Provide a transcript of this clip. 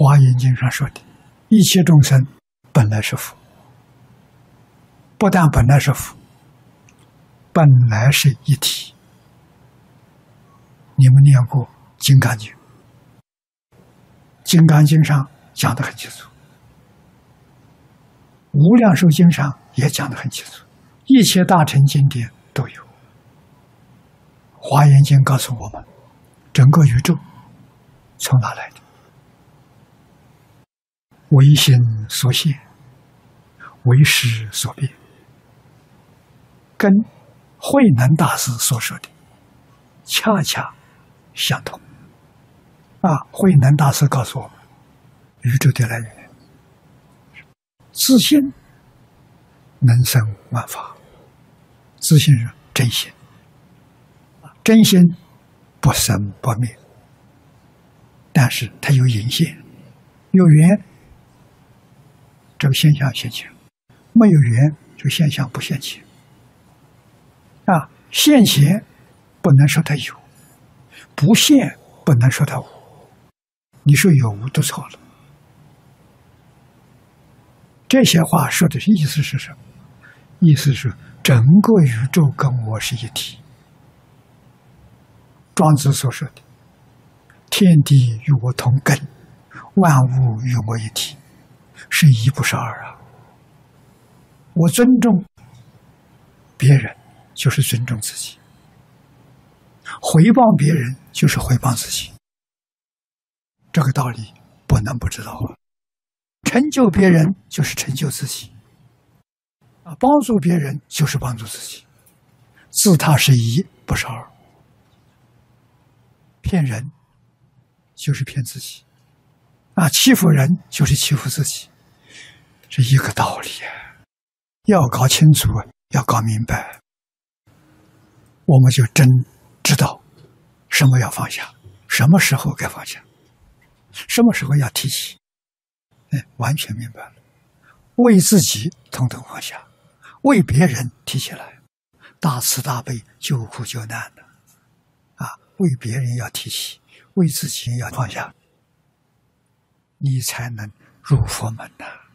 华严经上说的，一切众生本来是佛，不但本来是佛，本来是一体。你们念过《金刚经》？《金刚经》上讲的很清楚，《无量寿经》上也讲的很清楚，一切大乘经典都有。《华严经》告诉我们，整个宇宙从哪来的？唯心所现，唯识所变，跟慧能大师所说的恰恰相同。啊，慧能大师告诉我们，宇宙的来源，自信能生万法，自信是真心，真心不生不灭，但是它有影现，有缘。这个现象现前，没有缘，这个现象不现前。啊，现前不能说它有，不现不能说它无。你说有无都错了。这些话说的意思是什么？意思是整个宇宙跟我是一体。庄子所说的“天地与我同根，万物与我一体”。是一不是二啊！我尊重别人，就是尊重自己；回报别人，就是回报自己。这个道理不能不知道啊！成就别人就是成就自己，啊，帮助别人就是帮助自己。自他是一，不是二。骗人就是骗自己，啊，欺负人就是欺负自己。这一个道理，要搞清楚，要搞明白，我们就真知道什么要放下，什么时候该放下，什么时候要提起，哎，完全明白了。为自己统统放下，为别人提起来，大慈大悲，救苦救难的，啊，为别人要提起，为自己要放下，你才能入佛门呐。